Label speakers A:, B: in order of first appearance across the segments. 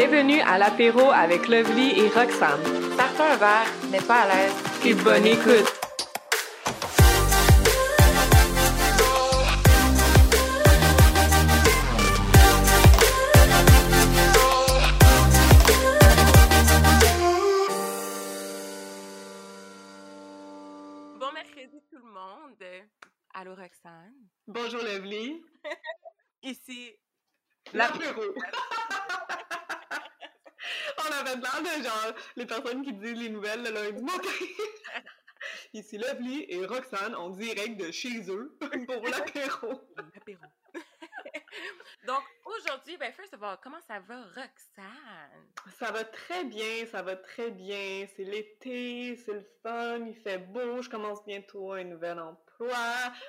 A: Bienvenue à l'apéro avec Lovely et Roxane.
B: Partons un verre, mais pas à l'aise.
A: Et bonne écoute.
B: Bon mercredi tout le monde. Allô Roxane.
A: Bonjour Lovely.
B: Ici,
A: L'apéro. On avait l'air de genre les personnes qui disent les nouvelles le lundi matin. Ici Lovely et Roxane en direct de chez eux pour l'apéro.
B: l'apéro. Donc aujourd'hui, ben first of all, comment ça va Roxane?
A: Ça va très bien, ça va très bien. C'est l'été, c'est le fun, il fait beau, je commence bientôt un nouvel emploi.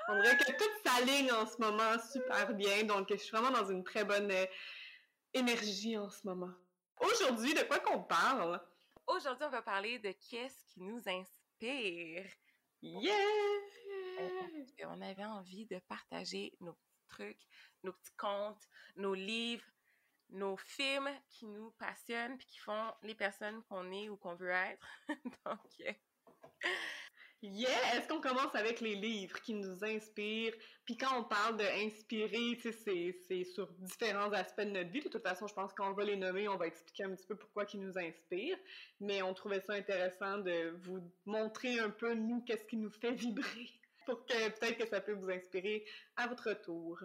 A: On dirait que tout s'aligne en ce moment super bien, donc je suis vraiment dans une très bonne euh, énergie en ce moment. Aujourd'hui, de quoi qu'on parle?
B: Aujourd'hui, on va parler de qu'est-ce qui nous inspire.
A: Yeah!
B: Qu'on avait envie de partager nos petits trucs, nos petits contes, nos livres, nos films qui nous passionnent puis qui font les personnes qu'on est ou qu'on veut être. Donc,
A: Yeah! Est-ce qu'on commence avec les livres qui nous inspirent? Puis quand on parle d'inspirer, tu sais, c'est- sur différents aspects de notre vie. De toute façon, je pense qu'on va les nommer, on va expliquer un petit peu pourquoi ils nous inspirent. Mais on trouvait ça intéressant de vous montrer un peu, nous, qu'est-ce qui nous fait vibrer. Pour que peut-être que ça peut vous inspirer à votre tour.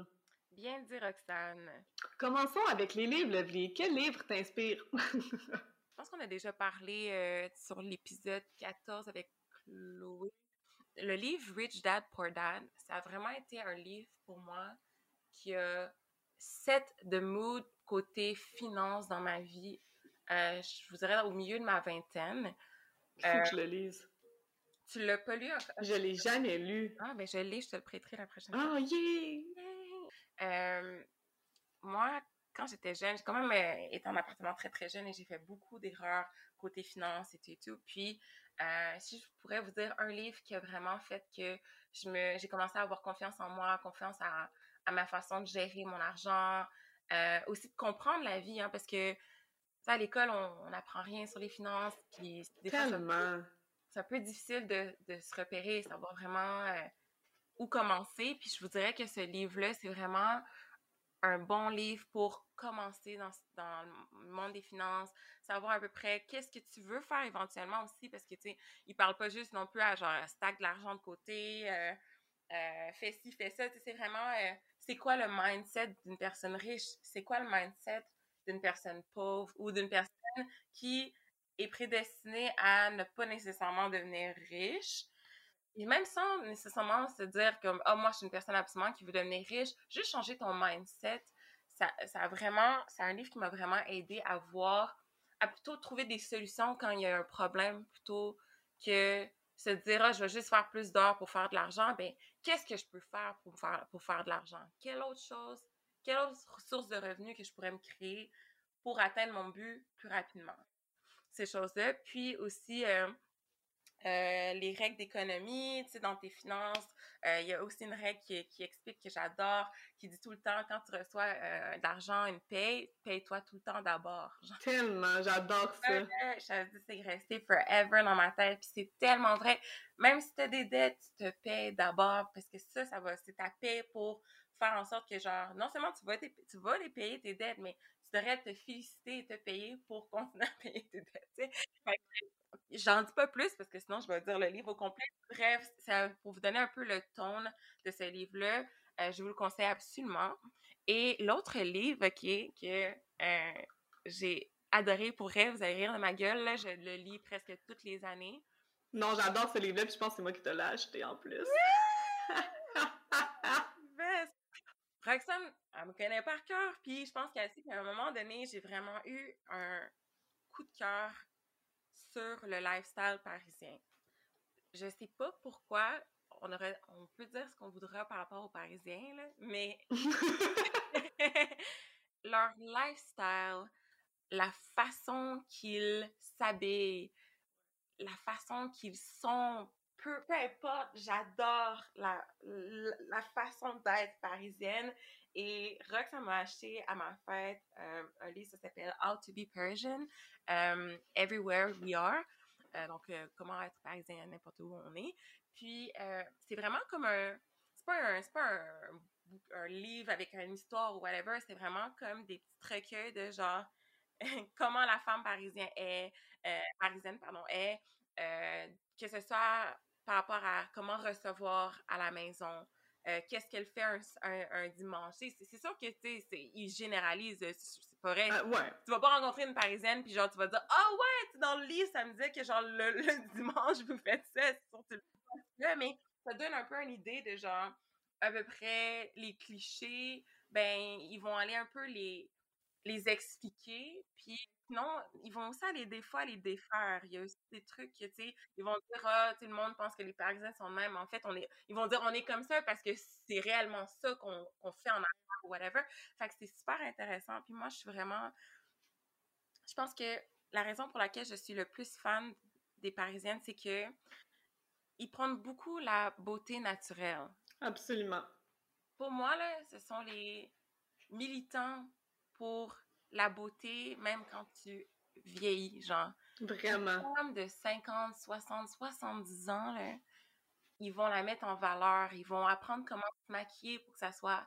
B: bien dit, Roxane.
A: Commençons avec les livres, Lovely. Quel livre t'inspire?
B: Je pense qu'on a déjà parlé euh, sur l'épisode 14 avec Chloé. Le livre Rich Dad Poor Dad, ça a vraiment été un livre pour moi qui a set de mood côté finance dans ma vie. Euh, je vous dirais au milieu de ma vingtaine.
A: Il faut que je le lise.
B: Tu l'as pas lu encore?
A: Je l'ai jamais lu.
B: Ah, ben je l'ai, je te le prêterai la prochaine fois.
A: Oh, yeah!
B: Euh, moi, quand j'étais jeune, j'ai quand même euh, été en appartement très très jeune et j'ai fait beaucoup d'erreurs côté finance et tout et tout. Puis, euh, si je pourrais vous dire un livre qui a vraiment fait que je me, j'ai commencé à avoir confiance en moi, confiance à, à ma façon de gérer mon argent, euh, aussi de comprendre la vie, hein, parce que à l'école, on n'apprend rien sur les finances. Puis, des
A: Tellement.
B: c'est un peu difficile de, de se repérer, savoir vraiment où commencer. Puis je vous dirais que ce livre-là, c'est vraiment un bon livre pour commencer dans, dans le monde des finances, savoir à peu près qu'est-ce que tu veux faire éventuellement aussi, parce que, tu sais, il parle pas juste non plus à genre stack de l'argent de côté, euh, euh, fais ci, fais ça, c'est vraiment, euh, c'est quoi le mindset d'une personne riche, c'est quoi le mindset d'une personne pauvre ou d'une personne qui est prédestinée à ne pas nécessairement devenir riche? Et même sans nécessairement se dire comme « Ah, moi, je suis une personne absolument qui veut devenir riche », juste changer ton mindset, ça, ça vraiment... C'est un livre qui m'a vraiment aidé à voir, à plutôt trouver des solutions quand il y a un problème, plutôt que se dire « Ah, je vais juste faire plus d'heures pour faire de l'argent », ben qu'est-ce que je peux faire pour faire, pour faire de l'argent? Quelle autre chose, quelle autre source de revenus que je pourrais me créer pour atteindre mon but plus rapidement? Ces choses-là. Puis aussi, euh, euh, les règles d'économie, tu sais, dans tes finances. Euh, Il y a aussi une règle qui, qui explique que j'adore, qui dit tout le temps, quand tu reçois euh, de l'argent, une paye, paye-toi tout le temps d'abord.
A: Tellement, j'adore ça.
B: je dis, c'est resté forever dans ma tête, puis c'est tellement vrai. Même si tu as des dettes, tu te payes d'abord, parce que ça, ça va, c'est ta paie pour faire en sorte que, genre, non seulement tu vas, tu vas les payer tes dettes, mais tu devrais te féliciter et te payer pour continuer à payer tes dettes, J'en dis pas plus parce que sinon je vais dire le livre au complet. Bref, ça, pour vous donner un peu le ton de ce livre-là, euh, je vous le conseille absolument. Et l'autre livre est que euh, j'ai adoré pour vrai, vous allez rire de ma gueule, là, je le lis presque toutes les années.
A: Non, j'adore ce livre-là, puis je pense que c'est moi qui te l'ai acheté en plus.
B: Roxane, elle me connaît par cœur, puis je pense qu'à un moment donné, j'ai vraiment eu un coup de cœur sur le lifestyle parisien. Je sais pas pourquoi, on, aurait, on peut dire ce qu'on voudra par rapport aux Parisiens, là, mais leur lifestyle, la façon qu'ils s'habillent, la façon qu'ils sont peu, peu importe, j'adore la, la, façon d'être parisienne. Et Rox, m'a acheté à ma fête euh, un livre, ça s'appelle How to be Persian, um, Everywhere We Are. Euh, donc, euh, comment être parisien n'importe où on est. Puis, c'est vraiment comme un. C'est pas un. Pas un, un, livre avec une histoire ou whatever, c'est vraiment comme des petits recueils de genre comment la femme parisienne est, parisienne, pardon, est, que ce soit par rapport à comment recevoir à la maison, euh, qu'est-ce qu'elle fait un, un, dimanche. C'est sûr que, tu sais, ils généralisent, c'est pas vrai.
A: Ah, ouais.
B: Tu vas pas rencontrer une Parisienne, puis genre, tu vas dire « Ah ouais, dans le livre, ça me dit que genre, le, dimanche, vous faites ça. » C'est mais ça donne un peu une idée de genre, à peu près, les clichés, ben, ils vont aller un peu les, les expliquer, puis sinon, ils vont aussi aller des fois les défaire. Il y a aussi des trucs tu sais, ils vont dire, ah, tout le monde pense que les Parisiens sont de même. En fait, on est, ils vont dire, on est comme ça parce que c'est réellement ça qu'on fait en arrière ou whatever. Fait que c'est super intéressant. Puis moi, je suis vraiment, je pense que la raison pour laquelle je suis le plus fan des Parisiennes, c'est que ils prennent beaucoup la beauté naturelle.
A: Absolument.
B: Pour moi, là, ce sont les militants pour la beauté, même quand tu vieillis, genre.
A: Vraiment.
B: Les femmes de 50, 60, 70 ans, là, ils vont la mettre en valeur. Ils vont apprendre comment se maquiller pour que ça soit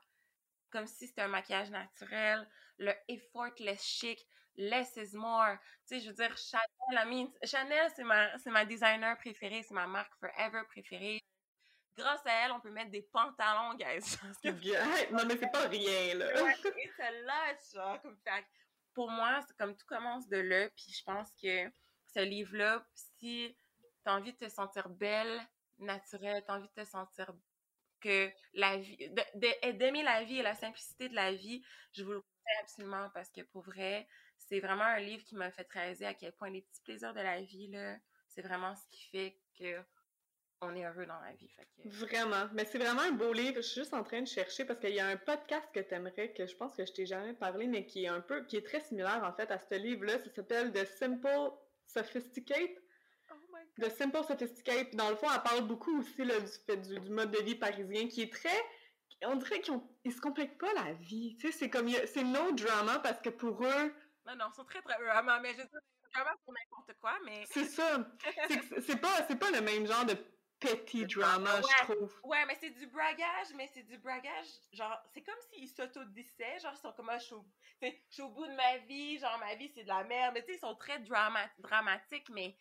B: comme si c'était un maquillage naturel. Le effortless chic, less is more. Tu sais, je veux dire, Chanel, Chanel, c'est ma, c'est ma designer préférée, c'est ma marque forever préférée grâce à elle, on peut mettre des pantalons, guys.
A: non, mais c'est pas rien, là.
B: ouais, genre, comme fait. Pour moi, c'est comme tout commence de là, puis je pense que ce livre-là, si t'as envie de te sentir belle, naturelle, t'as envie de te sentir que la vie, d'aimer la vie et la simplicité de la vie, je vous le conseille absolument parce que pour vrai, c'est vraiment un livre qui m'a fait réaliser à quel point les petits plaisirs de la vie, là, c'est vraiment ce qui fait que on est heureux dans la vie.
A: Vraiment. Mais c'est vraiment un beau livre. Je suis juste en train de chercher parce qu'il y a un podcast que tu aimerais, que je pense que je t'ai jamais parlé, mais qui est un peu, qui est très similaire en fait à ce livre-là. Ça s'appelle The Simple Sophisticate.
B: Oh my God.
A: The Simple Sophisticate. Dans le fond, elle parle beaucoup aussi là, du fait du, mode de vie parisien qui est très. On dirait qu'ils ne se compliquent pas la vie. Tu sais, c'est comme. C'est no drama parce que pour eux.
B: Non, non, ils sont très, très drama, mais je sais pour n'importe quoi, mais.
A: C'est ça. c'est pas, pas le même genre de petit drama, je trouve.
B: Ouais, mais c'est du bragage, mais c'est du bragage, genre, c'est comme s'ils s'autodissaient, genre, ils sont comme, ah, je suis au, bout de ma vie, genre, ma vie, c'est de la merde, mais tu sais, ils sont très drama dramatiques, mais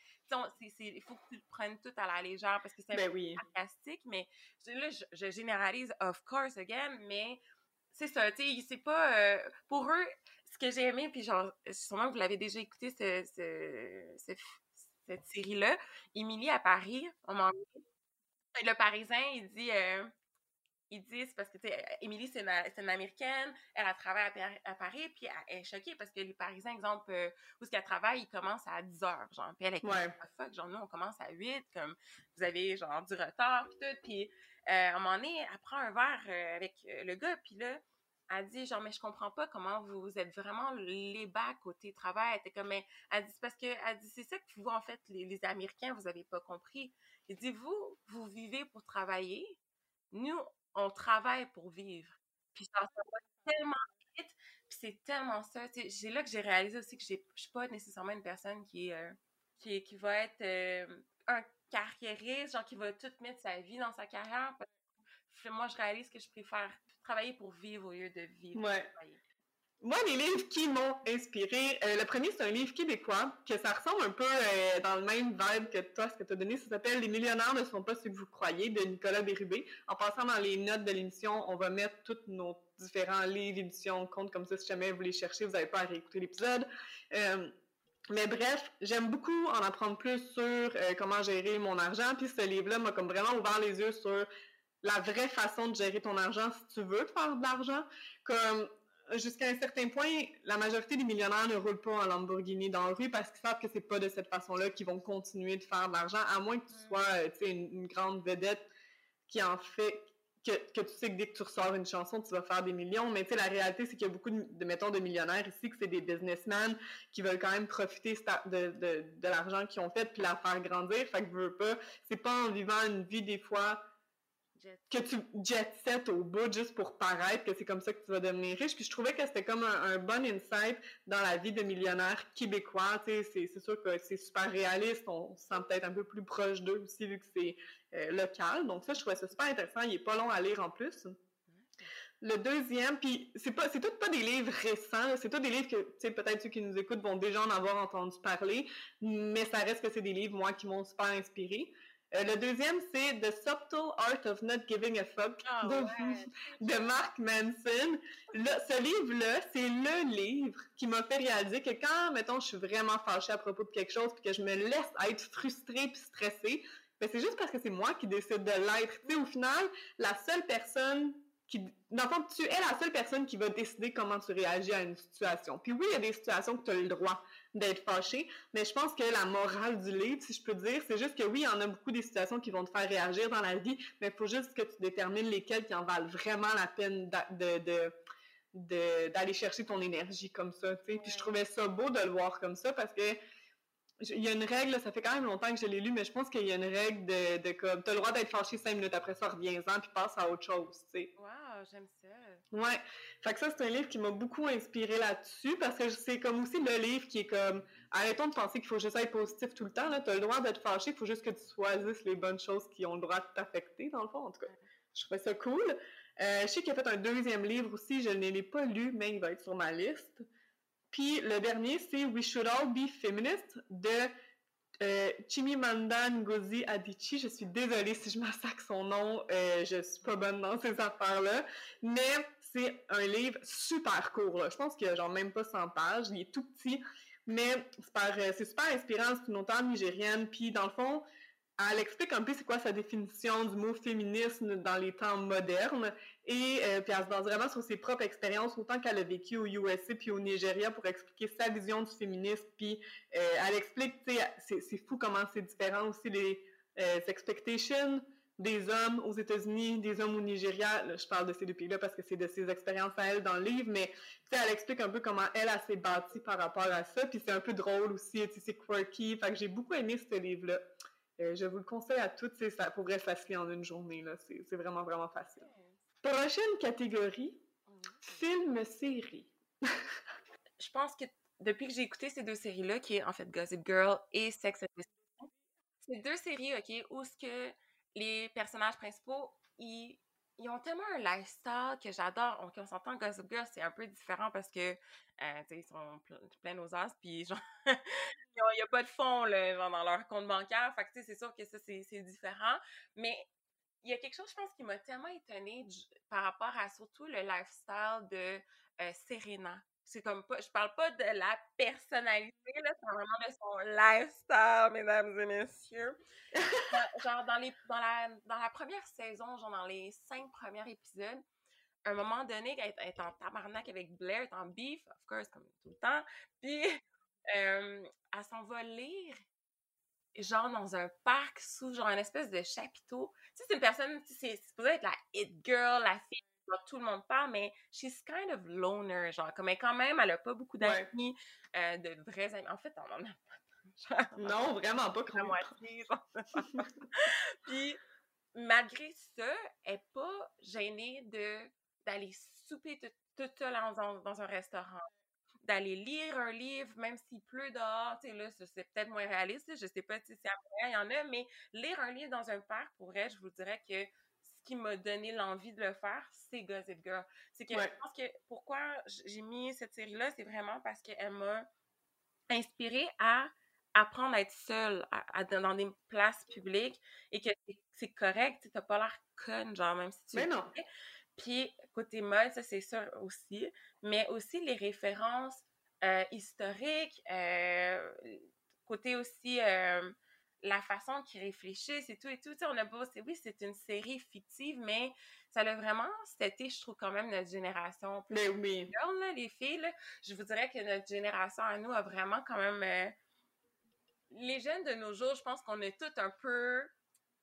B: il faut que tu le prennes tout à la légère, parce que c'est
A: ben oui.
B: fantastique, mais là, je, généralise, of course, again, mais c'est ça, tu sais, c'est pas, euh, pour eux, ce que j'ai aimé, puis genre, sûrement que vous l'avez déjà écouté, ce, ce, cette série-là. Émilie à Paris, on m'en Le Parisien, il dit, euh, il dit, c'est parce que, tu sais, Émilie, c'est une, Américaine, elle a travaillé à, Paris, puis elle, est choquée parce que les Parisiens, exemple, euh, où ce qu'elle travaille, ils commencent à 10 heures, genre, puis elle est comme, ah, fuck, genre, nous, on commence à 8, comme, vous avez, genre, du retard, puis tout, puis euh, à un moment donné, elle prend un verre avec le gars, puis là, elle dit genre mais je comprends pas comment vous êtes vraiment les bas côté travail elle était comme mais elle dit parce que elle dit c'est ça que vous en fait les, Américains vous avez pas compris. Elle dit vous vous vivez pour travailler. Nous on travaille pour vivre. Puis ça va tellement vite puis c'est tellement ça. C'est là que j'ai réalisé aussi que je suis pas nécessairement une personne qui euh, qui, qui va être euh, un carriériste genre qui va tout mettre sa vie dans sa carrière moi je réalise que je préfère travailler pour vivre au lieu de vivre
A: ouais. Moi, les livres qui m'ont inspiré, euh, le premier, c'est un livre québécois, que ça ressemble un peu euh, dans le même vibe que toi, ce que tu as donné. Ça s'appelle Les millionnaires ne sont pas ce que vous croyez, de Nicolas Bérubé. En passant dans les notes de l'émission, on va mettre tous nos différents livres, éditions, compte comme ça, si jamais vous les cherchez, vous n'avez pas à réécouter l'épisode. Euh, mais bref, j'aime beaucoup en apprendre plus sur comment gérer mon argent. Puis ce livre-là m'a comme vraiment ouvert les yeux sur la vraie façon de gérer ton argent si tu veux faire de l'argent. Comme jusqu'à un certain point, la majorité des millionnaires ne roulent pas en Lamborghini dans la rue parce qu'ils savent que c'est pas de cette façon-là qu'ils vont continuer de faire de l'argent, à moins que tu sois une, une, grande vedette qui en fait que, que, tu sais que dès que tu ressors une chanson, tu vas faire des millions. Mais tu sais, la réalité, c'est qu'il y a beaucoup de, mettons, de millionnaires ici, que c'est des businessmen qui veulent quand même profiter de, de, de l'argent qu'ils ont fait puis la faire grandir. Fait que veux pas. C'est pas en vivant une vie, des fois, que tu jet au bout juste pour paraître que c'est comme ça que tu vas devenir riche. Puis je trouvais que c'était comme un, bon insight dans la vie de millionnaire québécois. Sais, c'est sûr que c'est super réaliste. On se sent peut-être un peu plus proche d'eux aussi vu que c'est euh, local. Donc ça, je trouvais ça super intéressant. Il est pas long à lire en plus. Le deuxième, puis c'est pas, c'est tout pas des livres récents, c'est tout des livres que, tu sais, peut-être ceux qui nous écoutent vont déjà en avoir entendu parler, mais ça reste que c'est des livres, moi, qui m'ont super inspiré. Euh, le deuxième, c'est The Subtle Art of Not Giving a Fuck
B: ah,
A: de, Mark Manson. ce livre-là, c'est le livre qui m'a fait réaliser que quand, mettons, je suis vraiment fâchée à propos de quelque chose puis que je me laisse être frustrée puis stressée, ben c'est juste parce que c'est moi qui décide de l'être. Tu sais, au final, la seule personne qui, dans le fond, tu es la seule personne qui va décider comment tu réagis à une situation. Puis oui, il y a des situations que tu as le droit d'être fâché, mais je pense que la morale du livre, si je peux dire, c'est juste que oui, il y en a beaucoup des situations qui vont te faire réagir dans la vie, mais il faut juste que tu détermines lesquelles qui en valent vraiment la peine de, d'aller chercher ton énergie comme ça, tu sais. Puis je trouvais ça beau de le voir comme ça parce que il y a une règle, ça fait quand même longtemps que je l'ai lu, mais je pense qu'il y a une règle de, de comme, t'as le droit d'être fâché cinq minutes après ça, reviens-en, puis passe à autre chose, tu sais.
B: Wow, j'aime ça.
A: Ouais. Fait que ça, c'est un livre qui m'a beaucoup inspiré là-dessus, parce que c'est comme aussi le livre qui est comme, arrêtons de penser qu'il faut juste être positif tout le temps, là. T'as le droit d'être fâché, il faut juste que tu choisisses les bonnes choses qui ont le droit de t'affecter, dans le fond, en tout cas. Je trouvais ça cool. Euh, je sais qu'il a fait un deuxième livre aussi, je ne l'ai pas lu, mais il va être sur ma liste. Puis le dernier, c'est We Should All Be Feminist de euh, Chimamanda Ngozi Adichie. Je suis désolée si je massacre son nom, euh, je suis pas bonne dans ces affaires-là, mais c'est un livre super court. Je pense qu'il a genre même pas 100 pages, il est tout petit, mais c'est super inspirant. C'est une auteure nigérienne, puis dans le fond, elle explique un peu c'est quoi sa définition du mot féminisme dans les temps modernes et euh, puis elle se base vraiment sur ses propres expériences autant qu'elle a vécu au USA puis au Nigeria pour expliquer sa vision du féminisme puis euh, elle explique tu sais c'est fou comment c'est différent aussi les euh, expectations des hommes aux États-Unis, des hommes au Nigeria. je parle de ces deux pays-là parce que c'est de ses expériences à elle dans le livre, mais elle explique un peu comment elle, a s'est bâtie par rapport à ça. Puis c'est un peu drôle aussi, c'est quirky. Fait j'ai beaucoup aimé ce livre-là. Je vous le conseille à toutes, ça pourrait se en une journée. C'est vraiment, vraiment facile. Prochaine catégorie, film-série.
B: je pense que depuis que j'ai écouté ces deux séries-là, qui est en fait Gossip Girl et Sex and c'est deux séries, OK, où ce que les personnages principaux, ils, ils ont tellement un lifestyle que j'adore. On, on s'entend Gossip Girl, c'est un peu différent parce que, euh, ils sont pleins aux as, puis genre, il n'y a pas de fonds, là, dans leur compte bancaire. Fait que, c'est sûr que ça, c'est différent. Mais il y a quelque chose, je pense, qui m'a tellement étonnée par rapport à surtout le lifestyle de euh, Serena. C'est comme pas, je parle pas de la personnalité, là, c'est vraiment de son lifestyle, mesdames et messieurs. genre, dans, les, dans, la, dans la première saison, genre dans les cinq premiers épisodes, à un moment donné, elle est en tabarnak avec Blair, elle est en beef, of course, comme tout le temps. Puis, elle s'en va lire, genre dans un parc sous genre une espèce de chapiteau. Tu sais, c'est une personne, c'est supposé être la hit girl, la fille dont tout le monde parle, mais she's kind of loner, genre, comme elle, quand même, elle a pas beaucoup d'amis, euh, de vrais amis. En fait, on en a
A: pas. non, vraiment pas
B: comme moitié. Puis, malgré ça, elle est pas gênée de d'aller souper toute seule dans, dans un restaurant d'aller lire un livre, même s'il pleut dehors, tu sais, là, c'est peut-être moins réaliste, je sais pas si c'est il y en a, mais lire un livre dans un parc, pour elle, je vous dirais que ce qui m'a donné l'envie de le faire, c'est Gossip Girl. C'est que je pense que pourquoi j'ai mis cette série-là, c'est vraiment parce qu'elle m'a inspirée à apprendre à être seule dans des places publiques et que c'est correct, tu n'as pas l'air conne, genre, même si tu...
A: Mais non!
B: Puis, côté mode, ça c'est sûr aussi, mais aussi les références euh, historiques, euh, côté aussi euh, la façon qu'ils réfléchissent et tout et tout. On a beau, oui, c'est une série fictive, mais ça a vraiment, c'était, je trouve, quand même notre génération.
A: Mais oui.
B: les filles, je vous dirais que notre génération à nous a vraiment quand même. les jeunes de nos jours, je pense qu'on est toutes un peu.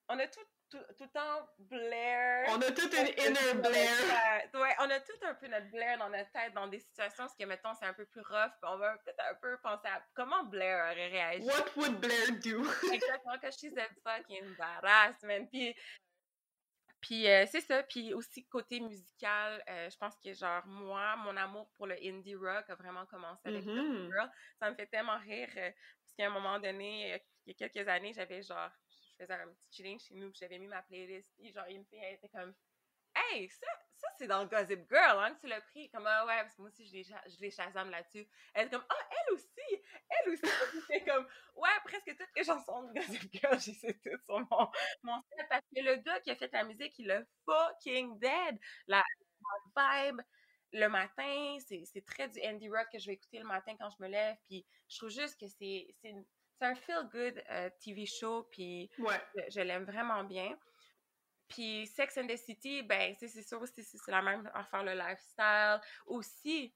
B: On a toutes tout, tout, le temps Blair.
A: On a toute une inner Blair.
B: Ouais, on a tout un peu notre Blair dans notre tête, dans des situations, que, mettons, c'est un peu plus rough, on va peut-être un peu penser à comment Blair aurait réagi.
A: What would Blair do?
B: Exactement, que she's a fucking badass, man. Puis, puis euh, c'est ça. Puis aussi, côté musical, euh, je pense que, genre, moi, mon amour pour le indie rock a vraiment commencé avec mm Girl. Ça me fait tellement rire, euh, parce qu'à un moment donné, il y a quelques années, j'avais genre je faisais un petit chilling chez nous, puis j'avais mis ma playlist, puis genre, une fille, elle était comme, Hey, ça, ça c'est dans Gossip Girl, hein, tu l'as pris. Comme, ah ouais, parce que moi aussi, je les, chasame là-dessus. Elle est comme, ah, elle aussi, elle aussi. c'est comme, ouais, presque toutes les chansons de Gossip Girl, j'ai sais toutes sur mon, mon set. Parce que le gars qui a fait la musique, il est fucking dead. La, vibe, le matin, c'est très du indie rock que je vais écouter le matin quand je me lève. Puis je trouve juste que c'est c'est un feel-good euh, TV show, puis je, l'aime vraiment bien. Puis Sex and the City, ben, c'est sûr aussi, c'est la même affaire, le lifestyle. Aussi,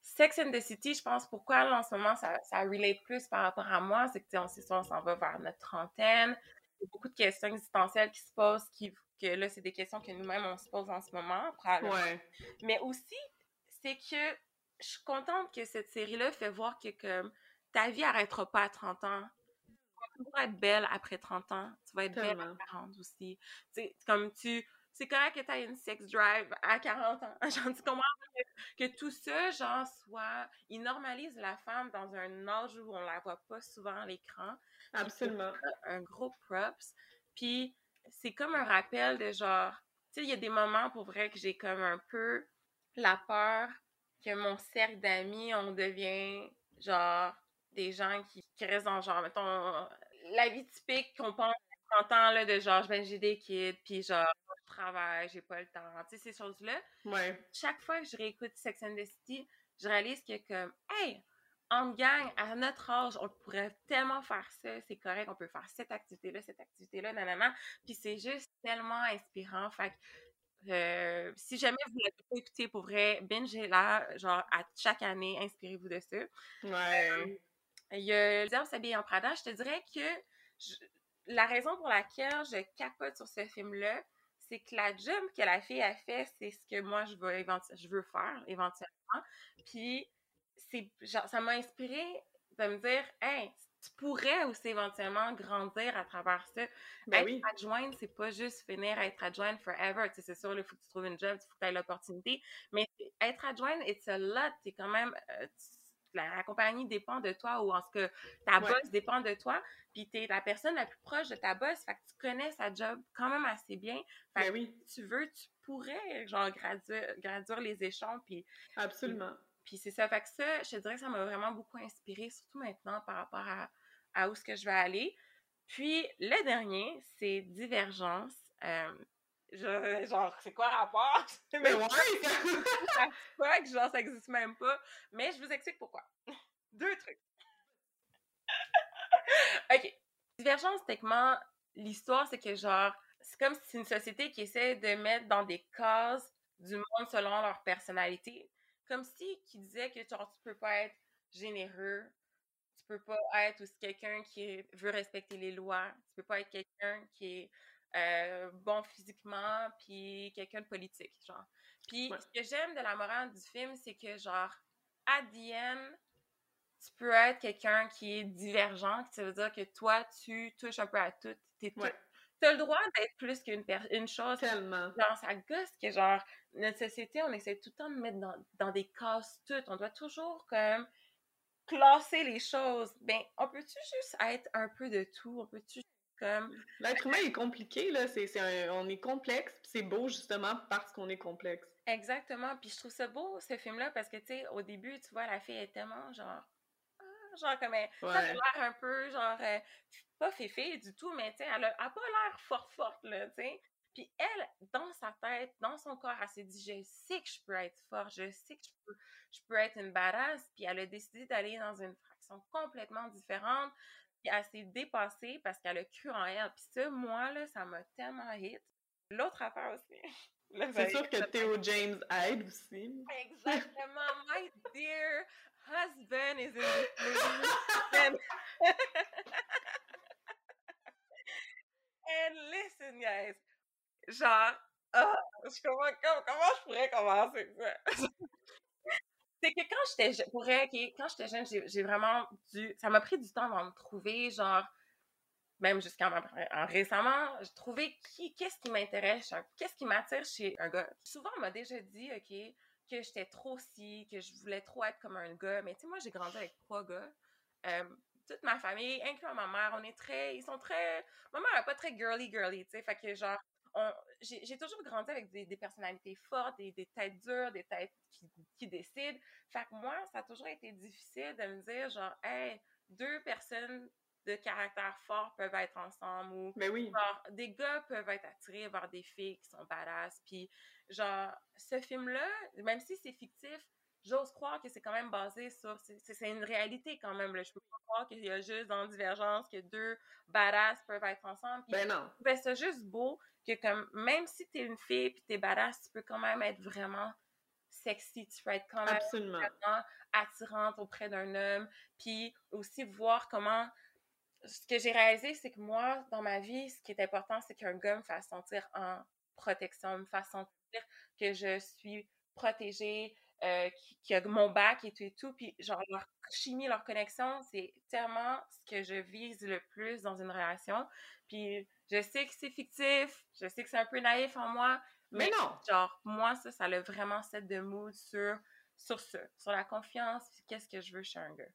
B: Sex and the City, je pense pourquoi en ce moment ça, ça relate plus par rapport à moi, c'est que on, on s'en va vers notre trentaine. Il y a beaucoup de questions existentielles qui se posent, qui, que là, c'est des questions que nous-mêmes on se pose en ce moment. Mais aussi, c'est que je suis contente que cette série-là fait voir que comme ta vie n'arrêtera pas à 30 ans. Tu vas être belle après 30 ans. Tu vas être belle à 40 aussi. C'est comme tu. C'est correct que tu aies une sex drive à 40 ans. Genre, tu comprends que, tout ça, genre, soit. Il normalise la femme dans un âge où on la voit pas souvent à l'écran.
A: Absolument.
B: Un gros props. Puis, c'est comme un rappel de genre. Tu sais, il y a des moments pour vrai que j'ai comme un peu la peur que mon cercle d'amis, on devient genre des gens qui, qui, restent dans genre, mettons, la vie typique qu'on pense à 30 ans, là, de genre, ben, j'ai des kids, puis genre, je travaille, j'ai pas le temps, tu sais, ces choses-là.
A: Ouais.
B: Chaque fois que je réécoute Sex and the City, je réalise que comme, hey, en gang, à notre âge, on pourrait tellement faire ça, c'est correct, on peut faire cette activité-là, cette activité-là, nanana, puis c'est juste tellement inspirant, fait que euh, si jamais vous l'avez pas écouté pour vrai, binge là, genre à chaque année, inspirez-vous de ça.
A: Ouais. Euh,
B: il y a Les s'habiller en Prada. Je te dirais que la raison pour laquelle je capote sur ce film-là, c'est que la job que la fille a fait, c'est ce que moi je veux, je veux faire éventuellement. Puis c'est ça m'a inspiré de me dire, hey, tu pourrais aussi éventuellement grandir à travers ça.
A: Ben
B: être
A: oui.
B: adjointe, c'est pas juste finir à être adjointe forever. Tu sais, c'est sûr, il faut que tu trouves une job, il faut que tu aies l'opportunité. Mais être adjointe, it's a lot. C'est quand même. Euh, la, compagnie dépend de toi ou en ce que ta boss dépend de toi, puis tu es la personne la plus proche de ta boss, fait que tu connais sa job quand même assez bien. Fait
A: ben
B: que
A: oui.
B: tu veux, tu pourrais genre graduer, les échelons puis
A: Absolument.
B: Puis, c'est ça fait que ça, je te dirais que ça m'a vraiment beaucoup inspiré surtout maintenant par rapport à, à où est-ce que je vais aller. Puis le dernier, c'est Divergence. Euh, genre, c'est quoi rapport?
A: Mais ouais!
B: que genre, ça existe même pas. Mais je vous explique pourquoi. Deux trucs. OK. Divergence, techniquement, l'histoire, c'est que genre, c'est comme si c'est une société qui essaie de mettre dans des cases du monde selon leur personnalité. Comme si qui disait que genre, tu peux pas être généreux, tu peux pas être aussi quelqu'un qui veut respecter les lois, tu peux pas être quelqu'un qui est euh, bon physiquement, puis quelqu'un de politique, genre. Puis ce que j'aime de la morale du film, c'est que, genre, à the tu peux être quelqu'un qui est divergent, ça veut dire que toi, tu touches un peu à tout. T'es tout. T'as le droit d'être plus qu'une une chose.
A: Tellement.
B: Genre, ça gosse que, genre, notre société, on essaie tout le temps de mettre dans, dans des cases toutes. On doit toujours, comme, classer les choses. Ben, on peut-tu juste être un peu de tout? On peut-tu
A: L'être humain est compliqué, là. C'est, on est complexe, c'est beau justement parce qu'on est complexe.
B: Exactement. Puis je trouve ça beau, ce film-là, parce que, tu sais, au début, tu vois, la fille est tellement, genre... Ah, genre, comme elle, a l'air un peu, genre, euh, pas féfé du tout, mais, tu sais, elle, a, pas l'air fort forte, là, tu sais. Puis elle, dans sa tête, dans son corps, elle s'est dit, je sais que je peux être forte, je sais que je peux, je peux être une badass. Puis elle a décidé d'aller dans une fraction complètement différente. Puis elle s'est dépassée parce qu'elle a cru en elle. Puis ça, moi, là, ça m'a tellement hit. L'autre affaire aussi.
A: C'est sûr que Theo James aide aussi.
B: Exactement. My dear husband is in this. And listen, guys. Genre, oh, je comment, comment je pourrais commencer ça? C'est que quand j'étais jeune, quand j'étais jeune, j'ai vraiment dû, ça m'a pris du temps avant me trouver, genre, même jusqu'à récemment, j'ai trouvé qui, qu'est-ce qui m'intéresse, qu'est-ce qui m'attire chez un gars. Souvent, on m'a déjà dit, OK, que j'étais trop si, que je voulais trop être comme un gars, mais tu sais, moi, j'ai grandi avec trois gars. Euh, toute ma famille, incluant ma mère, on est très, ils sont très, ma mère n'est pas très girly girly, tu sais, fait que genre, j'ai toujours grandi avec des, personnalités fortes, des, des, têtes dures, des têtes qui, qui, décident. Fait que moi, ça a toujours été difficile de me dire, genre, hey, deux personnes de caractère fort peuvent être ensemble ou
A: Mais oui.
B: genre, des gars peuvent être attirés vers des filles qui sont badass. Puis, genre, ce film-là, même si c'est fictif, j'ose croire que c'est quand même basé sur. C'est une réalité quand même. Là. Je peux pas croire qu'il y a juste dans Divergence que deux badass peuvent être ensemble.
A: ben non.
B: Ben, c'est juste beau que, comme, même si t'es une fille et t'es badass, tu peux quand même être vraiment sexy. Tu peux être quand même vraiment attirante auprès d'un homme. Puis aussi voir comment. Ce que j'ai réalisé, c'est que moi, dans ma vie, ce qui est important, c'est qu'un gars me fasse sentir en protection, me fasse sentir que je suis protégée, euh, qui, a mon bac et tout et tout. Puis, genre, leur chimie, leur connexion, c'est tellement ce que je vise le plus dans une relation. Puis, je sais que c'est fictif, je sais que c'est un peu naïf en moi,
A: mais, non!
B: Genre, moi, ça, ça a vraiment cette de mood sur, sur ça, sur la confiance, puis qu'est-ce que je veux chez un gars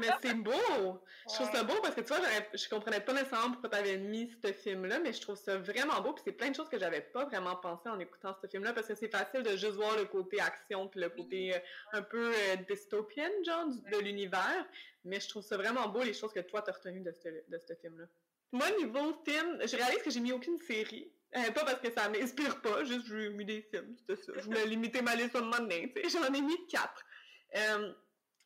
A: mais c'est beau! Je trouve ça beau parce que tu vois, je comprenais pas nécessairement pourquoi t'avais mis ce film-là, mais je trouve ça vraiment beau. Puis c'est plein de choses que j'avais pas vraiment pensé en écoutant ce film-là parce que c'est facile de juste voir le côté action puis le côté euh, un peu euh, dystopian, genre, de l'univers. Mais je trouve ça vraiment beau les choses que toi t'as retenues de ce, de ce film-là. Moi, niveau film, je réalise que j'ai mis aucune série. Euh, pas parce que ça m'inspire pas, juste j'ai mis des films, c'était ça. Je voulais limiter ma liste de moment J'en ai mis quatre.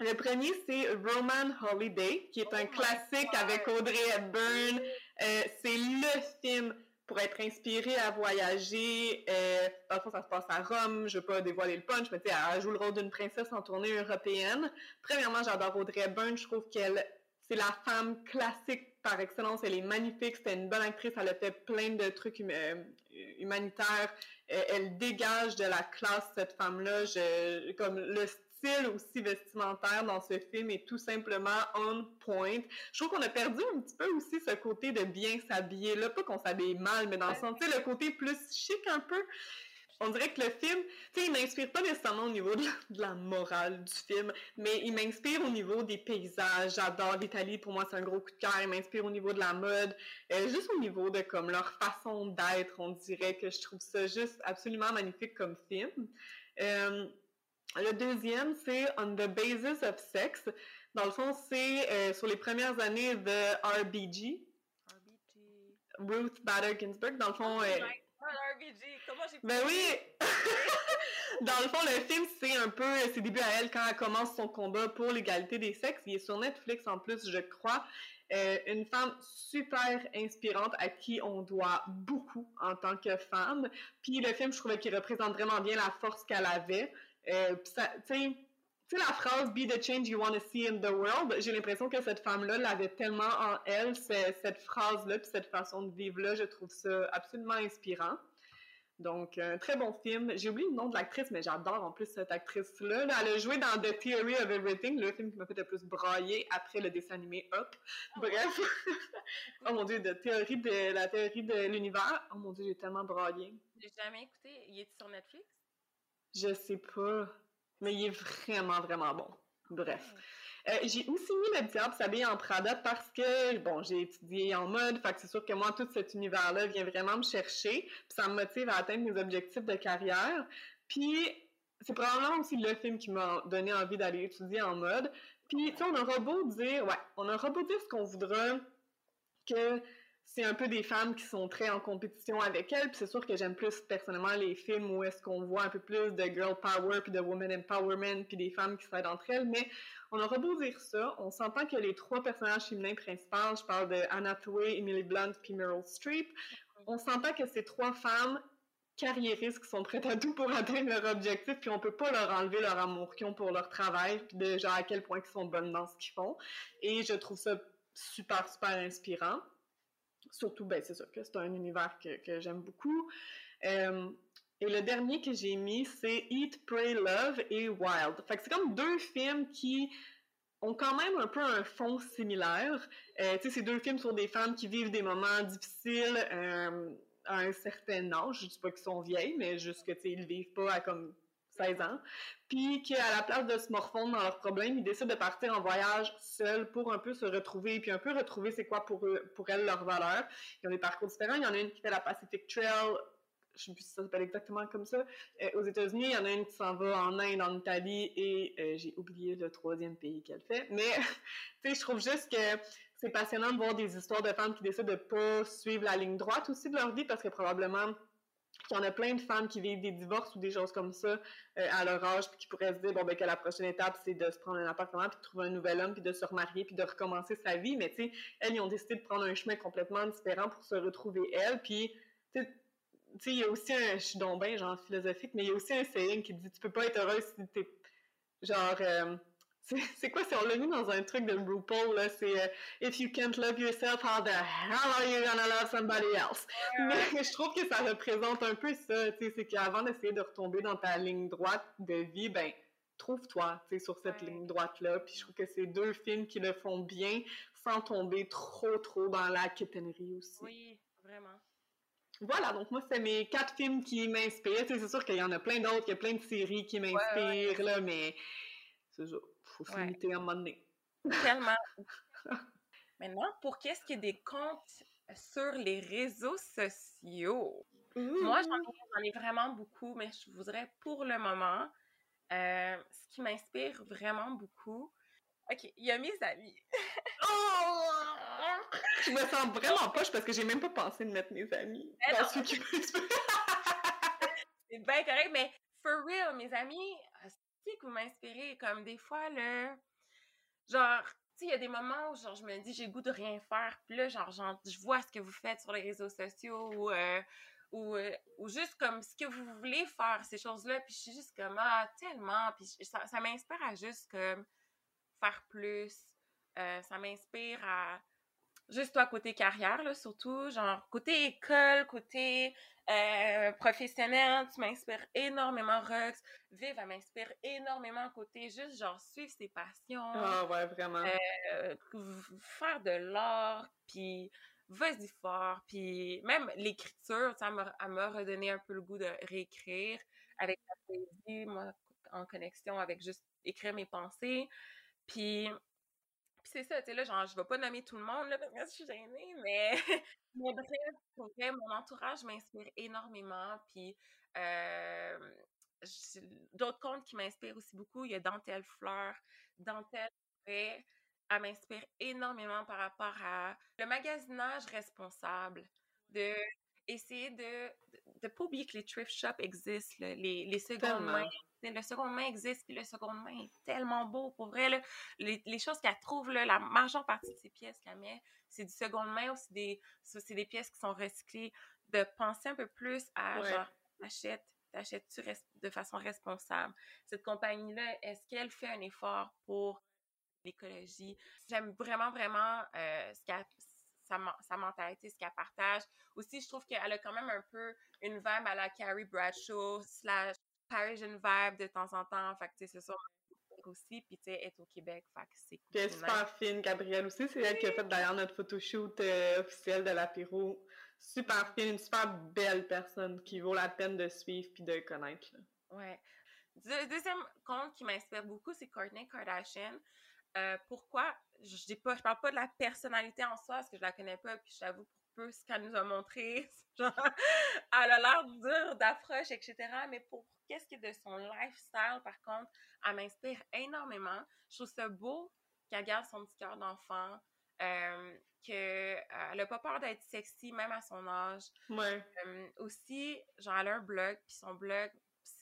A: Le premier, c'est Roman Holiday, qui est un oh classique avec Audrey Hepburn. Euh, c'est le film pour être inspiré à voyager. Euh, dans le fond, ça se passe à Rome. Je ne vais pas dévoiler le punch, mais tu sais, elle joue le rôle d'une princesse en tournée européenne. Premièrement, j'adore Audrey Hepburn. Je trouve qu'elle, c'est la femme classique par excellence. Elle est magnifique. C'était une bonne actrice. Elle a fait plein de trucs euh, humanitaires. Euh, elle dégage de la classe, cette femme-là. comme le aussi vestimentaire dans ce film est tout simplement on point. Je trouve qu'on a perdu un petit peu aussi ce côté de bien s'habiller. Là, pas qu'on s'habille mal, mais dans le sens, le côté plus chic un peu. On dirait que le film, tu sais, il m'inspire pas nécessairement au niveau de la, morale du film, mais il m'inspire au niveau des paysages. J'adore l'Italie, pour moi, c'est un gros coup de cœur. Il m'inspire au niveau de la mode, euh, juste au niveau de comme leur façon d'être. On dirait que je trouve ça juste absolument magnifique comme film. Euh, le deuxième, c'est On the Basis of Sex. Dans le fond, c'est euh, sur les premières années de RBG. RBG. Ruth Bader Ginsburg. Dans le fond.
B: Oh RBG, comment j'ai
A: Ben oui! Dans le fond, le film, c'est un peu ses débuts à elle quand elle commence son combat pour l'égalité des sexes. Il est sur Netflix en plus, je crois. Euh, une femme super inspirante à qui on doit beaucoup en tant que femme. Puis le film, je trouvais qu'il représente vraiment bien la force qu'elle avait. Euh, tu sais, la phrase Be the change you want to see in the world, j'ai l'impression que cette femme-là l'avait tellement en elle, cette phrase-là, puis cette façon de vivre-là. Je trouve ça absolument inspirant. Donc, un très bon film. J'ai oublié le nom de l'actrice, mais j'adore en plus cette actrice-là. Elle a joué dans The Theory of Everything, le film qui m'a fait le plus brailler après le dessin animé Up. Bref. oh mon dieu, de théorie de la théorie de l'univers. Oh mon dieu, j'ai tellement braillé.
B: J'ai jamais écouté. Il est sur Netflix?
A: Je sais pas. Mais il est vraiment, vraiment bon. Bref. Euh, j'ai aussi mis le diable s'habiller en Prada parce que, bon, j'ai étudié en mode, fait que c'est sûr que moi, tout cet univers-là vient vraiment me chercher, puis ça me motive à atteindre mes objectifs de carrière. Puis, c'est probablement aussi le film qui m'a donné envie d'aller étudier en mode. Puis, tu sais, on aura beau dire, ouais, on aura beau dire ce qu'on voudra, que c'est un peu des femmes qui sont très en compétition avec elles. Puis c'est sûr que j'aime plus personnellement les films où est-ce qu'on voit un peu plus de girl power puis de woman empowerment puis des femmes qui s'aident entre elles. Mais on aura beau dire ça, on s'entend que les trois personnages féminins principaux, je parle de Anna Hathaway, Emily Blunt puis Meryl Streep, on s'entend que ces trois femmes carriéristes qui sont prêtes à tout pour atteindre leur objectif, puis on peut pas leur enlever leur amour qu'ils ont pour leur travail, puis de genre à quel point ils sont bonnes dans ce qu'ils font. Et je trouve ça super, super inspirant. Surtout, ben, c'est sûr que c'est un univers que, j'aime beaucoup. Euh, et le dernier que j'ai mis, c'est Eat, Pray, Love et Wild. Fait c'est comme deux films qui ont quand même un peu un fond similaire. Euh, tu sais, ces deux films sur des femmes qui vivent des moments difficiles euh, à un certain âge. Je dis pas qu'ils sont vieilles, mais juste que, tu sais, ils vivent pas à comme 16 ans. Puis qu'à la place de se morfondre dans leurs problèmes, ils décident de partir en voyage seuls pour un peu se retrouver, puis un peu retrouver c'est quoi pour eux, pour elles leurs valeurs. Ils ont des parcours différents. Il y en a une qui fait la Pacific Trail je sais plus si ça s'appelle exactement comme ça. Euh, aux États-Unis, il y en a une qui s'en va en Inde, en Italie, et euh, j'ai oublié le troisième pays qu'elle fait. Mais, tu sais, je trouve juste que c'est passionnant de voir des histoires de femmes qui décident de pas suivre la ligne droite aussi de leur vie, parce que probablement il y en a plein de femmes qui vivent des divorces ou des choses comme ça euh, à leur âge, puis qui pourraient se dire bon ben que la prochaine étape c'est de se prendre un appartement puis de trouver un nouvel homme puis de se remarier puis de recommencer sa vie, mais tu sais elles ils ont décidé de prendre un chemin complètement différent pour se retrouver elles, puis tu sais il y a aussi un, je suis donc bien genre philosophique, mais il y a aussi un saying qui dit tu peux pas être heureuse si t'es genre euh, c'est quoi si on l'a mis dans un truc de RuPaul là c'est euh, if you can't love yourself how the hell are you gonna love somebody else? Mais je trouve que ça représente un peu ça tu sais c'est qu'avant d'essayer de retomber dans ta ligne droite de vie ben trouve-toi tu sais sur cette ligne droite là puis je trouve que c'est deux films qui le font bien sans tomber trop trop dans la quétainerie aussi.
B: Oui vraiment.
A: Voilà, donc moi, c'est mes quatre films qui m'inspirent. C'est sûr qu'il y en a plein d'autres, il y a plein de séries qui m'inspirent, là, mais c'est ça, faut se limiter à un moment donné.
B: Tellement. Maintenant, pour qu'est-ce qui est des comptes sur les réseaux sociaux? Moi, j'en ai, vraiment beaucoup, mais je voudrais pour le moment, euh, ce qui m'inspire vraiment beaucoup, OK, il y a mes amis.
A: oh! Je me sens vraiment poche parce que j'ai même pas pensé de mettre mes amis dans
B: C'est bien correct, mais for real, mes amis, que vous m'inspirez comme des fois, là, genre, tu sais, il y a des moments où, genre, je me dis, j'ai goût de rien faire, puis là, genre, je vois ce que vous faites sur les réseaux sociaux ou, euh, ou, euh, ou juste comme ce que vous voulez faire, ces choses-là, puis je suis juste comme, ah, tellement, puis ça, ça m'inspire à juste, comme, faire plus. Euh, ça m'inspire à juste toi côté carrière là surtout genre côté école côté euh, professionnel tu m'inspires énormément Rox Vive elle m'inspire énormément côté juste genre suivre ses passions
A: ah ouais vraiment.
B: euh, faire de l'art puis vas-y fort puis même l'écriture ça m'a redonné un peu le goût de réécrire avec la poésie moi en connexion avec juste écrire mes pensées puis, c'est ça, tu sais, là, genre, je vais pas nommer tout le monde, là, parce que je suis gênée, mais, vrai, mon entourage m'inspire énormément, puis d'autres comptes qui m'inspirent aussi beaucoup, il y a Dentelle Fleur, Dentelle elle m'inspire énormément par rapport à le magasinage responsable, de essayer de ne pas oublier que les thrift shops existent, les, les secondes mains. Le second main existe, puis le second main est tellement beau. Pour vrai, là, les, les, choses qu'elle trouve, là, la majeure partie de ces pièces qu'elle met, c'est du second main ou c'est des, des pièces qui sont recyclées. De penser un peu plus à, genre, achète, t'achètes-tu de façon responsable? Cette compagnie-là, est-ce qu'elle fait un effort pour l'écologie? J'aime vraiment, vraiment euh, ce qu'elle sa, sa mentalité, ce qu'elle partage. Aussi, je trouve qu'elle a quand même un peu une vibe à la Carrie Bradshaw slash Parisian vibe de temps en temps. Fait que, c'est ça aussi, puis tu sais, est au Québec, fait que c'est
A: cool. elle est super fine, Gabrielle aussi, c'est elle qui a fait d'ailleurs notre photoshoot euh, officiel de l'apéro. Super fine, une super belle personne qui vaut la peine de suivre puis de connaître. Là.
B: Ouais. deuxième compte qui m'inspire beaucoup, c'est Kourtney Kardashian. Euh, pourquoi? Je dis pas, je parle pas de la personnalité en soi, parce que je la connais pas, puis j'avoue pour peu ce qu'elle nous a montré, genre, elle a l'air dure, d'approche, etc. Mais pour qu'est-ce qui est de son lifestyle, par contre, elle m'inspire énormément. Je trouve ça beau qu'elle garde son petit cœur d'enfant, euh, qu'elle euh, n'a pas peur d'être sexy, même à son âge.
A: Ouais.
B: Euh, aussi, genre, elle a un blog, puis son blog,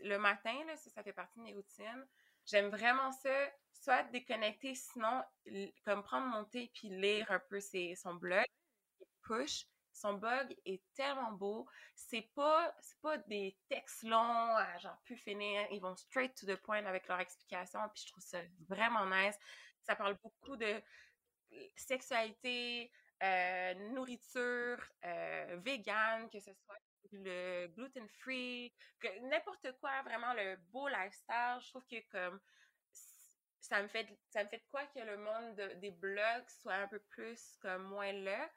B: le matin, là, ça, ça fait partie de mes routines. J'aime vraiment ça soit déconnecter, sinon, comme prendre mon thé puis lire un peu ses, son blog. Push, son blog est tellement beau. C'est pas, pas des textes longs, genre pu finir. Ils vont straight to the point avec leur explication, puis je trouve ça vraiment nice. Ça parle beaucoup de sexualité, euh, nourriture euh, vegan, que ce soit le gluten free, n'importe quoi, vraiment le beau lifestyle. Je trouve que comme ça me fait ça me fait de quoi que le monde des blogs soit un peu plus comme moins là.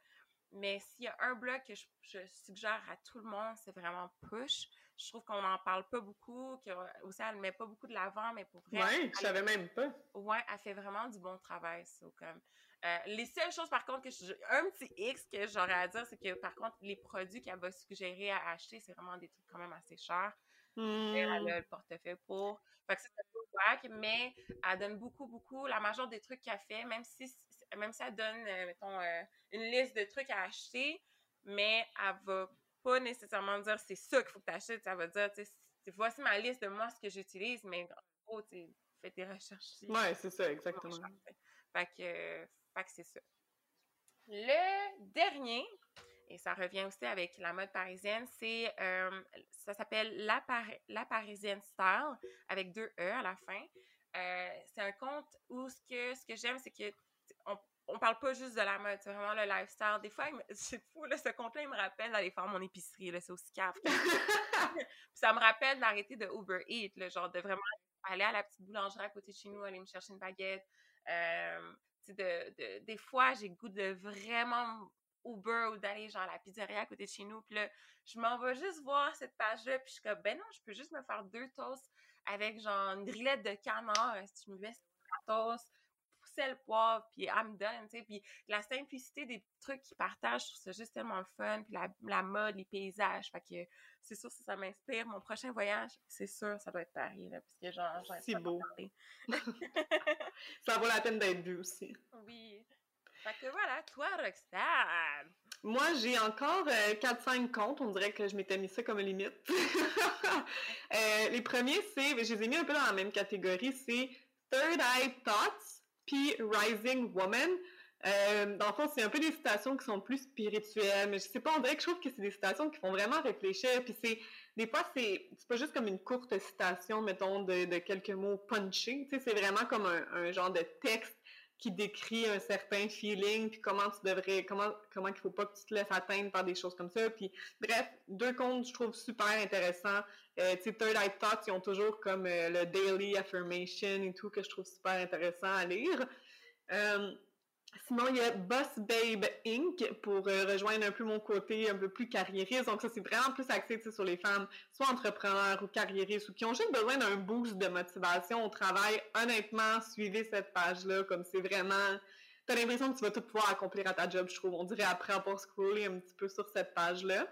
B: Mais s'il y a un blog que je, suggère à tout le monde, c'est vraiment Push. Je trouve qu'on n'en parle pas beaucoup, que aussi elle met pas beaucoup de l'avant, mais pour
A: vrai. Ouais, je savais même pas.
B: Ouais, elle fait vraiment du bon travail. comme, euh, les seules choses, par contre, que je, un petit X que j'aurais à dire, c'est que par contre, les produits qu'elle va suggérer à acheter, c'est vraiment des trucs quand même assez chers. Elle a hmm. le portefeuille pour. Fait que c'est un peu wack, mais elle donne beaucoup, beaucoup. La majorité des trucs qu'elle fait, même si, même si elle donne, euh, mettons, euh, une liste de trucs à acheter, mais elle va pas nécessairement dire c'est ça qu'il faut que tu achètes. Elle va dire, tu sais, voici ma liste de moi, ce que j'utilise, mais en gros, tu fais tes recherches.
A: Ouais, c'est ça, exactement.
B: Fait que, fait que c'est ça. Le dernier, et ça revient aussi avec la mode parisienne, c'est euh, ça s'appelle la, la Parisienne Style avec deux E à la fin. Euh, c'est un compte où ce que ce que j'aime, c'est que on, on parle pas juste de la mode, c'est vraiment le lifestyle. Des fois, c'est fou, là, ce compte-là, il me rappelle d'aller faire mon épicerie, c'est aussi cave. ça me rappelle d'arrêter de Uber Eats, le genre de vraiment aller à la petite boulangerie à côté de chez nous, aller me chercher une baguette. Euh, de, des fois, j'ai goût de vraiment Uber ou d'aller genre à la pizzeria à côté de chez nous. Puis là, je m'en vais juste voir cette page-là. Puis je suis comme, ben non, je peux juste me faire deux toasts avec genre une grillette de canard. Si tu me laisses toast, sel, poivre, puis I'm done, tu sais. Puis la simplicité des trucs qu'ils partagent, je trouve ça juste tellement fun. Puis la, la mode, les paysages. Fait que c'est sûr, ça, ça m'inspire. Mon prochain voyage, c'est sûr, ça doit être Paris, là. Parce que genre,
A: C'est beau. ça vaut la peine d'être vu aussi.
B: Oui. Fait que voilà, toi, Roxane!
A: Moi, j'ai encore 4-5 euh, comptes. On dirait que je m'étais mis ça comme limite. Euh, les premiers, c'est, je les ai mis un peu dans la même catégorie, c'est Third Eye Thoughts puis Rising Woman. Euh, dans le fond, c'est un peu des citations qui sont plus spirituelles, mais je sais pas, on dirait que je trouve que c'est des citations qui font vraiment réfléchir, puis c'est, des fois, c'est, c'est pas juste comme une courte citation, mettons, de, de quelques mots punchés, tu sais, c'est vraiment comme un, un, genre de texte qui décrit un certain feeling, puis comment tu devrais, comment, comment il faut pas que tu te laisses atteindre par des choses comme ça. Puis bref, deux comptes, je trouve super intéressants. Euh, tu sais, Third Eye Thoughts, ils ont toujours comme euh, le Daily Affirmation et tout, que je trouve super intéressant à lire. Euh, Sinon, il y a Boss Babe Inc. pour euh, rejoindre un peu mon côté un peu plus carriériste. Donc ça, c'est vraiment plus axé sur les femmes, soit entrepreneurs ou carriéristes, ou qui ont juste besoin d'un boost de motivation au travail. Honnêtement, suivez cette page-là, comme c'est vraiment... T'as l'impression que tu vas tout pouvoir accomplir à ta job, je trouve. On dirait après avoir scrollé un petit peu sur cette page-là.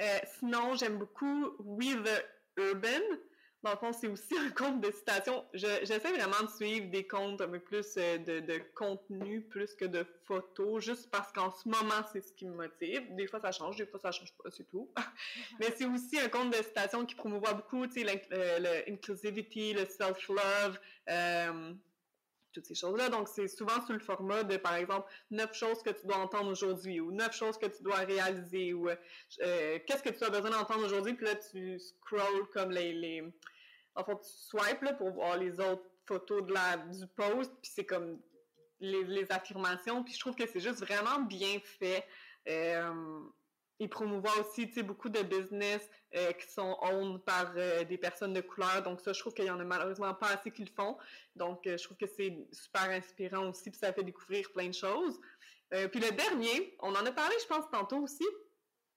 A: Euh, sinon, j'aime beaucoup We the Urban. Dans le fond, c'est aussi un compte de citation. J'essaie vraiment de suivre des comptes un peu plus euh, de, de contenu plus que de photos, juste parce qu'en ce moment, c'est ce qui me motive. Des fois, ça change, des fois, ça change pas, c'est tout. Mais c'est aussi un compte de citation qui promouvoit beaucoup, tu sais, euh, l'inclusivity, le self-love, euh, toutes ces choses-là. Donc, c'est souvent sous le format de, par exemple, neuf choses que tu dois entendre aujourd'hui ou neuf choses que tu dois réaliser ou qu'est-ce que tu as besoin d'entendre aujourd'hui? Puis là, tu scrolls comme les en fait, tu swipes là, pour voir les autres photos de la, du post, puis c'est comme les, les, affirmations, puis je trouve que c'est juste vraiment bien fait. Euh, il promouvoit aussi, beaucoup de business euh, qui sont owned par euh, des personnes de couleur, donc ça, je trouve qu'il y en a malheureusement pas assez qui le font. Donc, je trouve que c'est super inspirant aussi, puis ça fait découvrir plein de choses. puis le dernier, on en a parlé, je pense, tantôt aussi,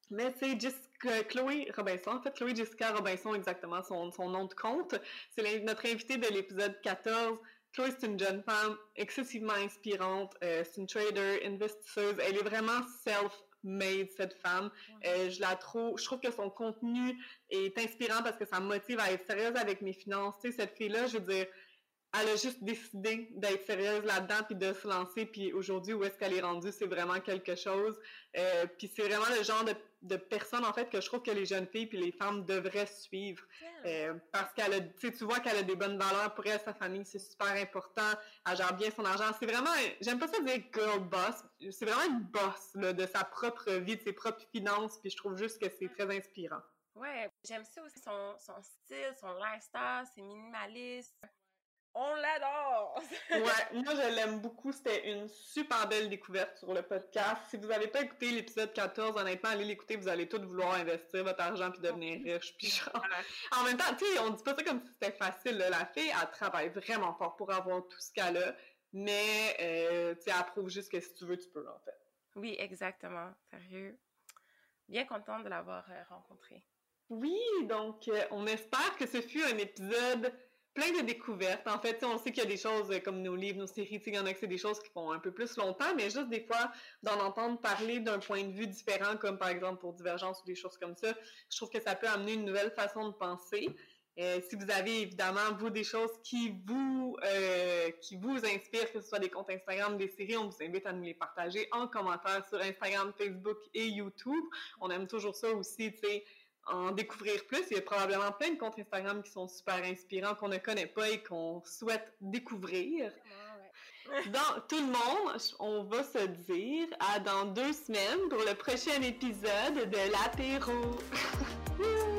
A: mais c'est Jessica, Chloé Robinson, en fait, Chloé Jessica Robinson, exactement, son, son nom de compte. C'est notre invitée de l'épisode 14. Chloé, c'est une jeune femme excessivement inspirante. Euh, c'est une trader, investisseuse. Elle est vraiment self-made, cette femme. Euh, je la trouve, je trouve que son contenu est inspirant parce que ça me motive à être sérieuse avec mes finances. Tu sais, cette fille-là, je veux dire, elle a juste décidé d'être sérieuse là-dedans puis de se lancer puis aujourd'hui où est-ce qu'elle est rendue c'est vraiment quelque chose. Euh, puis c'est vraiment le genre de, de, personne en fait que je trouve que les jeunes filles puis les femmes devraient suivre. Euh, parce qu'elle a tu vois qu'elle a des bonnes valeurs pour elle sa famille c'est super important elle gère bien son argent. C'est vraiment j'aime pas ça dire girl boss c'est vraiment une boss là, de sa propre vie de ses propres finances puis je trouve juste que c'est très inspirant.
B: Ouais, j'aime ça aussi son, son style, son lifestyle, c'est minimaliste On l'adore!
A: ouais, moi je l'aime beaucoup. C'était une super belle découverte sur le podcast. Si vous n'avez pas écouté l'épisode 14, honnêtement, allez l'écouter, vous allez tous vouloir investir votre argent puis devenir riche. Puis genre... En même temps, tu sais, on dit pas ça comme si c'était facile. La fille, elle travaille vraiment fort pour avoir tout ce qu'elle a, mais euh, tu sais, elle prouve juste que si tu veux, tu peux, en fait.
B: Oui, exactement. Sérieux. Bien contente de l'avoir euh, rencontré.
A: Oui, donc euh, on espère que ce fut un épisode plein de découvertes. En fait, on sait qu'il y a des choses euh, comme nos livres, nos séries, il y en a que c'est des choses qui font un peu plus longtemps, mais juste des fois, d'en entendre parler d'un point de vue différent, comme par exemple pour Divergence ou des choses comme ça, je trouve que ça peut amener une nouvelle façon de penser. Euh, si vous avez évidemment, vous, des choses qui vous, euh, qui vous inspirent, que ce soit des comptes Instagram, des séries, on vous invite à nous les partager en commentaire sur Instagram, Facebook et YouTube. On aime toujours ça aussi, tu sais, en découvrir plus. Il y a probablement plein de comptes Instagram qui sont super inspirants, qu'on ne connaît pas et qu'on souhaite découvrir. Dans tout le monde, on va se dire à dans deux semaines pour le prochain épisode de l'apéro.